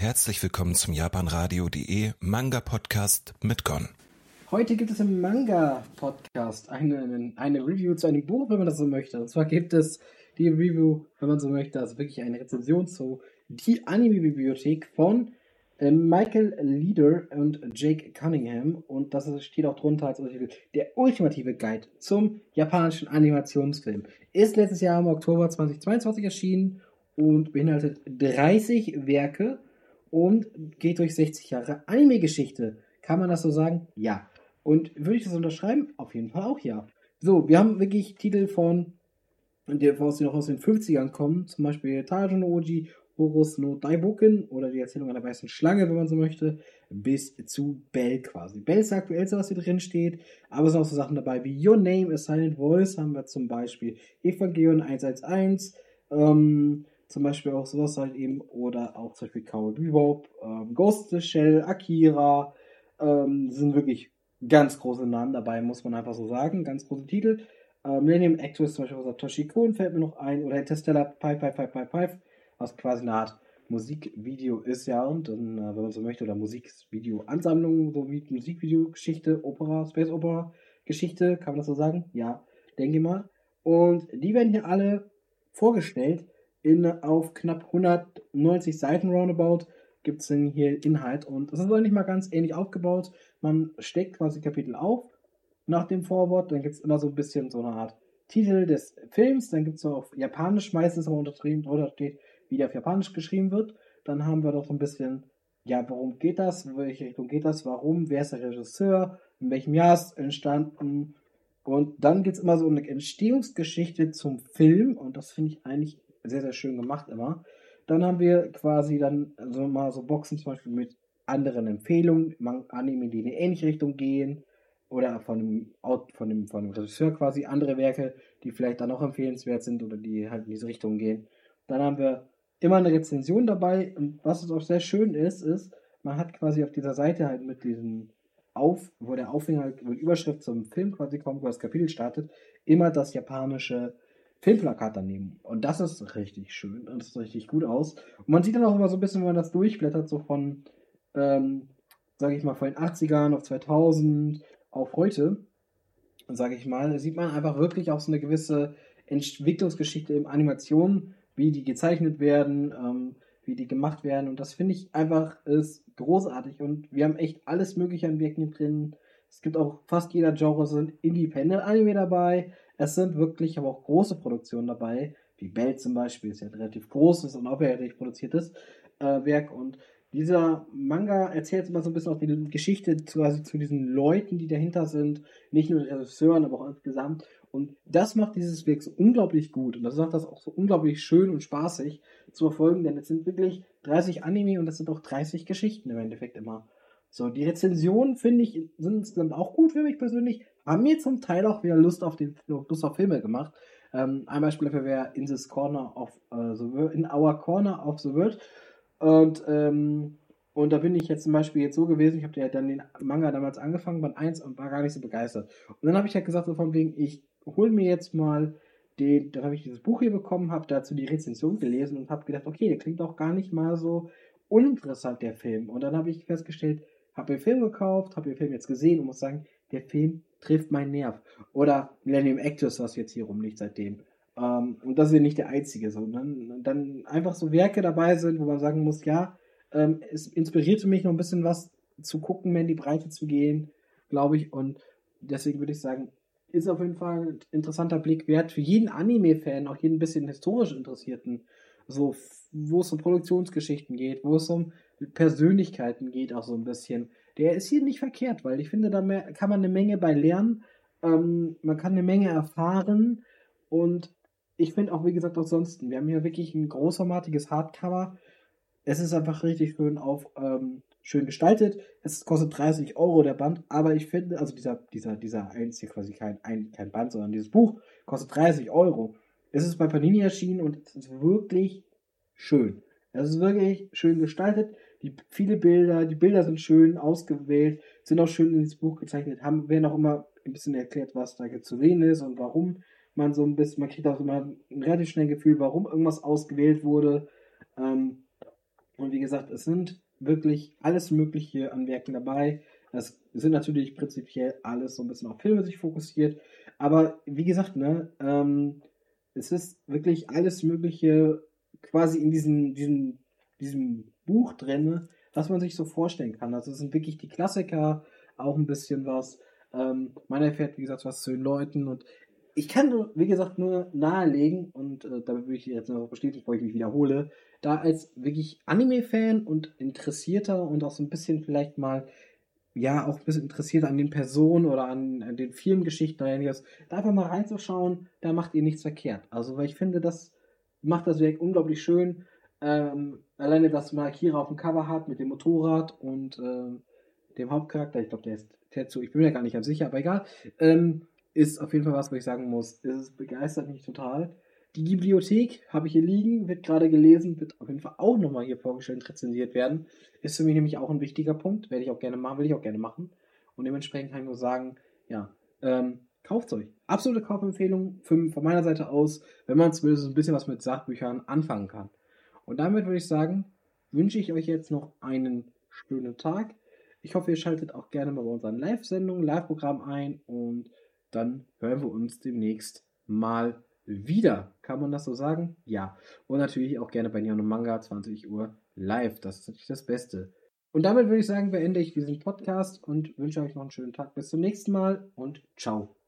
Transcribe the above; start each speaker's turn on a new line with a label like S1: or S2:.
S1: Herzlich willkommen zum japanradio.de Manga Podcast mit Gon.
S2: Heute gibt es im Manga Podcast eine, eine Review zu einem Buch, wenn man das so möchte. Und zwar gibt es die Review, wenn man so möchte, also wirklich eine Rezension zu Die Anime Bibliothek von äh, Michael Leader und Jake Cunningham. Und das steht auch drunter als Untertitel Der ultimative Guide zum japanischen Animationsfilm. Ist letztes Jahr im Oktober 2022 erschienen und beinhaltet 30 Werke und geht durch 60 Jahre Anime-Geschichte. Kann man das so sagen? Ja. Und würde ich das unterschreiben? Auf jeden Fall auch ja. So, wir haben wirklich Titel von, die noch aus den 50ern kommen, zum Beispiel Tajon Oji, Horus no Daiboken oder die Erzählung einer weißen Schlange, wenn man so möchte, bis zu Bell quasi. Bell ist aktuell so, was hier drin steht, aber es sind auch so Sachen dabei wie Your Name, A Silent Voice haben wir zum Beispiel, Evangelion 111, ähm, zum Beispiel auch sowas halt eben, oder auch zum Beispiel Cowboy Bebop, ähm, Ghost Shell, Akira, ähm, sind wirklich ganz große Namen dabei, muss man einfach so sagen, ganz große Titel. Äh, Millennium Actress, zum Beispiel Satoshi Kon fällt mir noch ein, oder Interstellar Pipe, Pipe, Pipe, Pipe, Pipe, was quasi eine Art Musikvideo ist, ja, und dann, äh, wenn man so möchte, oder Musikvideo-Ansammlung, so wie Musikvideo-Geschichte, Opera, Space Opera Geschichte, kann man das so sagen? Ja, denke mal. Und die werden hier alle vorgestellt in, auf knapp 190 Seiten roundabout gibt es denn hier Inhalt. Und es ist eigentlich mal ganz ähnlich aufgebaut. Man steckt quasi Kapitel auf nach dem Vorwort, dann gibt es immer so ein bisschen so eine Art Titel des Films, dann gibt es auf Japanisch meistens aber unterschrieben, oder steht, wie der auf Japanisch geschrieben wird. Dann haben wir doch so ein bisschen, ja, worum geht das, in welche Richtung geht das, warum, wer ist der Regisseur, in welchem Jahr ist entstanden. Und dann gibt es immer so eine Entstehungsgeschichte zum Film. Und das finde ich eigentlich sehr, sehr schön gemacht immer. Dann haben wir quasi dann so mal so Boxen zum Beispiel mit anderen Empfehlungen, Anime, die in eine ähnliche Richtung gehen oder von dem, von dem, von dem Regisseur quasi andere Werke, die vielleicht dann auch empfehlenswert sind oder die halt in diese Richtung gehen. Dann haben wir immer eine Rezension dabei und was auch sehr schön ist, ist, man hat quasi auf dieser Seite halt mit diesen auf, wo der Aufhänger, wo die Überschrift zum Film quasi kommt, wo das Kapitel startet, immer das japanische Filmplakat daneben. Und das ist richtig schön. Das sieht richtig gut aus. Und man sieht dann auch immer so ein bisschen, wenn man das durchblättert, so von, ähm, sage ich mal, von den 80ern auf 2000 auf heute, sage ich mal, sieht man einfach wirklich auch so eine gewisse Entwicklungsgeschichte im Animation, wie die gezeichnet werden, ähm, wie die gemacht werden. Und das finde ich einfach ist großartig. Und wir haben echt alles Mögliche an Wirken drin. Es gibt auch fast jeder Genre so ein Independent-Anime dabei. Es sind wirklich aber auch große Produktionen dabei, wie Bell zum Beispiel, ist ja ein relativ großes und aufwendig produziertes äh, Werk. Und dieser Manga erzählt immer so ein bisschen auch die Geschichte quasi zu diesen Leuten, die dahinter sind, nicht nur den Regisseuren, aber auch insgesamt. Und das macht dieses Werk so unglaublich gut. Und das macht das auch so unglaublich schön und spaßig zu verfolgen, denn es sind wirklich 30 Anime und das sind auch 30 Geschichten im Endeffekt immer. So, die Rezensionen, finde ich, sind dann auch gut für mich persönlich. Haben mir zum Teil auch wieder Lust auf, den, Lust auf Filme gemacht. Ähm, ein Beispiel dafür wäre In this Corner of uh, the World, In Our Corner of the World. Und, ähm, und da bin ich jetzt zum Beispiel jetzt so gewesen, ich habe ja dann den Manga damals angefangen, Band 1 und war gar nicht so begeistert. Und dann habe ich halt gesagt, so von wegen, ich hole mir jetzt mal den, dann habe ich dieses Buch hier bekommen, habe dazu die Rezension gelesen und habe gedacht, okay, der klingt auch gar nicht mal so uninteressant, der Film. Und dann habe ich festgestellt, habe den Film gekauft, habe den Film jetzt gesehen und muss sagen, der Film trifft meinen Nerv. Oder Millennium Actors, was jetzt hier rumliegt seitdem. Ähm, und das ist ja nicht der einzige, sondern dann einfach so Werke dabei sind, wo man sagen muss, ja, ähm, es inspirierte mich noch ein bisschen was zu gucken, mehr in die Breite zu gehen, glaube ich. Und deswegen würde ich sagen, ist auf jeden Fall ein interessanter Blick wert für jeden Anime-Fan, auch jeden bisschen historisch Interessierten, so wo es um Produktionsgeschichten geht, wo es um Persönlichkeiten geht, auch so ein bisschen. Der ist hier nicht verkehrt, weil ich finde, da kann man eine Menge bei lernen. Ähm, man kann eine Menge erfahren und ich finde auch, wie gesagt, auch sonst, wir haben hier wirklich ein großformatiges Hardcover. Es ist einfach richtig schön auf, ähm, schön gestaltet. Es kostet 30 Euro der Band, aber ich finde, also dieser, dieser, dieser eins hier quasi kein, ein, kein Band, sondern dieses Buch kostet 30 Euro. Es ist bei Panini erschienen und es ist wirklich schön. Es ist wirklich schön gestaltet. Die, viele Bilder, die Bilder sind schön ausgewählt, sind auch schön ins Buch gezeichnet, haben, werden auch immer ein bisschen erklärt, was da zu sehen ist und warum man so ein bisschen, man kriegt auch immer ein relativ schnell Gefühl, warum irgendwas ausgewählt wurde. Ähm, Und wie gesagt, es sind wirklich alles Mögliche an Werken dabei. Es sind natürlich prinzipiell alles so ein bisschen auf Filme sich fokussiert. Aber wie gesagt, ne, ähm, es ist wirklich alles Mögliche quasi in diesem, diesem, diesem Buch drin, was man sich so vorstellen kann. Also es sind wirklich die Klassiker, auch ein bisschen was. Ähm, man erfährt, wie gesagt, was zu den Leuten und ich kann, wie gesagt, nur nahelegen und äh, damit würde ich jetzt noch bestätigen, bevor ich mich wiederhole, da als wirklich Anime-Fan und Interessierter und auch so ein bisschen vielleicht mal, ja, auch ein bisschen interessiert an den Personen oder an, an den Filmgeschichten oder ähnliches, da einfach mal reinzuschauen, da macht ihr nichts verkehrt. Also, weil ich finde, das macht das Werk unglaublich schön. Ähm, alleine, dass man Akira auf dem Cover hat mit dem Motorrad und ähm, dem Hauptcharakter, ich glaube, der ist Tetsu, ich bin mir gar nicht ganz sicher, aber egal, ähm, ist auf jeden Fall was, was ich sagen muss. Es begeistert mich total. Die Bibliothek habe ich hier liegen, wird gerade gelesen, wird auf jeden Fall auch nochmal hier vorgestellt und rezensiert werden. Ist für mich nämlich auch ein wichtiger Punkt, werde ich auch gerne machen, will ich auch gerne machen. Und dementsprechend kann ich nur sagen, ja, ähm, kauft euch. Absolute Kaufempfehlung von meiner Seite aus, wenn man zumindest ein bisschen was mit Sachbüchern anfangen kann. Und damit würde ich sagen, wünsche ich euch jetzt noch einen schönen Tag. Ich hoffe, ihr schaltet auch gerne mal bei unseren Live-Sendungen, Live-Programm ein und dann hören wir uns demnächst mal wieder. Kann man das so sagen? Ja. Und natürlich auch gerne bei Neon Manga 20 Uhr live. Das ist natürlich das Beste. Und damit würde ich sagen, beende ich diesen Podcast und wünsche euch noch einen schönen Tag. Bis zum nächsten Mal und ciao.